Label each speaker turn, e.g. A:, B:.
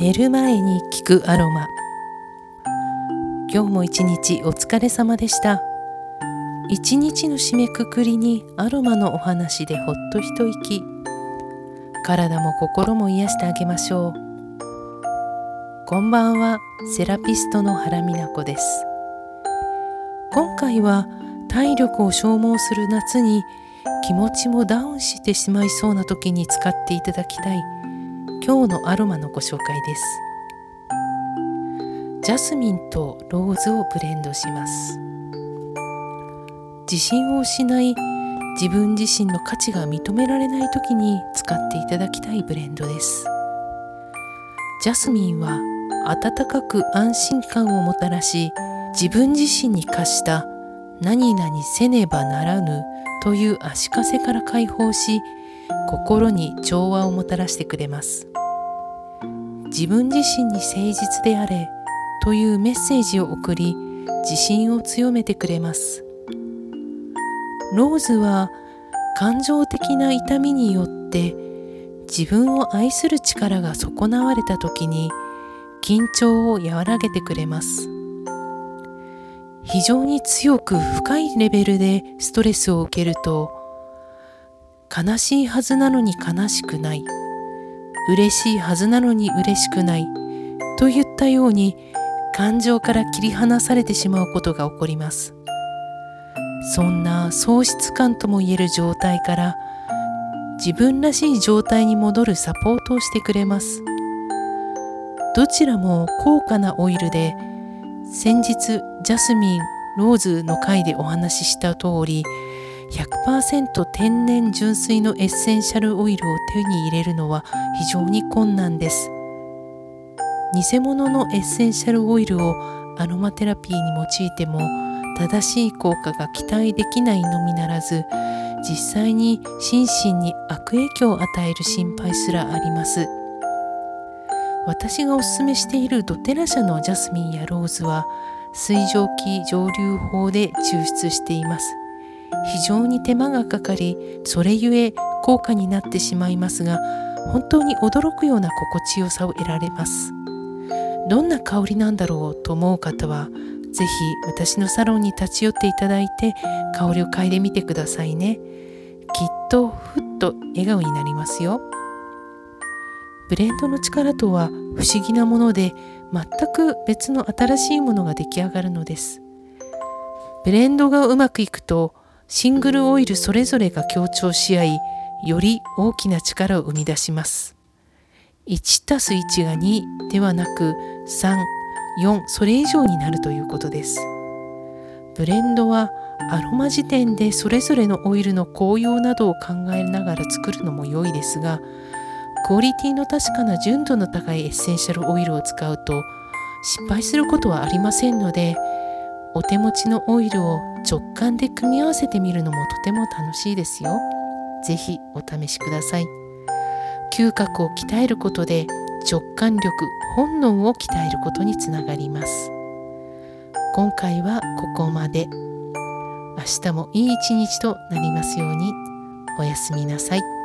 A: 寝る前に聞くアロマ。今日も一日お疲れ様でした。一日の締めくくりにアロマのお話でほっと一息。体も心も癒してあげましょう。こんばんはセラピストの原美奈子です。今回は体力を消耗する夏に気持ちもダウンしてしまいそうな時に使っていただきたい今日のアロマのご紹介です。ジャスミンとローズをブレンドします。自信を失い自分自身の価値が認められない時に使っていただきたいブレンドです。ジャスミンは温かく安心感をもたらし自分自身に課した何々せねばならぬという足かせから解放し心に調和をもたらしてくれます。自分自身に誠実であれというメッセージを送り自信を強めてくれます。ローズは感情的な痛みによって自分を愛する力が損なわれた時に緊張を和らげてくれます。非常に強く深いレベルでストレスを受けると悲しいはずなのに悲しくない。嬉しいはずなのに嬉しくない。といったように感情から切り離されてしまうことが起こります。そんな喪失感ともいえる状態から自分らしい状態に戻るサポートをしてくれます。どちらも高価なオイルで先日ジャスミンローズの回でお話しした通り100%天然純粋のエッセンシャルオイルを手に入れるのは非常に困難です。偽物のエッセンシャルオイルをアロマテラピーに用いても正しい効果が期待できないのみならず実際に心身に悪影響を与える心配すらあります。私がおすすめしているドテラ社のジャスミンやローズは水蒸気蒸留法で抽出しています。非常に手間がかかりそれゆえ高価になってしまいますが本当に驚くような心地よさを得られます。どんな香りなんだろうと思う方は是非私のサロンに立ち寄っていただいて香りを嗅いでみてくださいね。きっとふっと笑顔になりますよ。ブレンドの力とは不思議なもので全く別の新しいものが出来上がるのです。ブレンドがうまくいくとシングルオイルそれぞれが強調し合いより大きな力を生み出します1たす1が2ではなく34それ以上になるということですブレンドはアロマ時点でそれぞれのオイルの効用などを考えながら作るのも良いですがクオリティの確かな純度の高いエッセンシャルオイルを使うと失敗することはありませんのでお手持ちのオイルを直感で組み合わせてみるのもとても楽しいですよ。ぜひお試しください。嗅覚を鍛えることで直感力、本能を鍛えることにつながります。今回はここまで。明日もいい一日となりますように。おやすみなさい。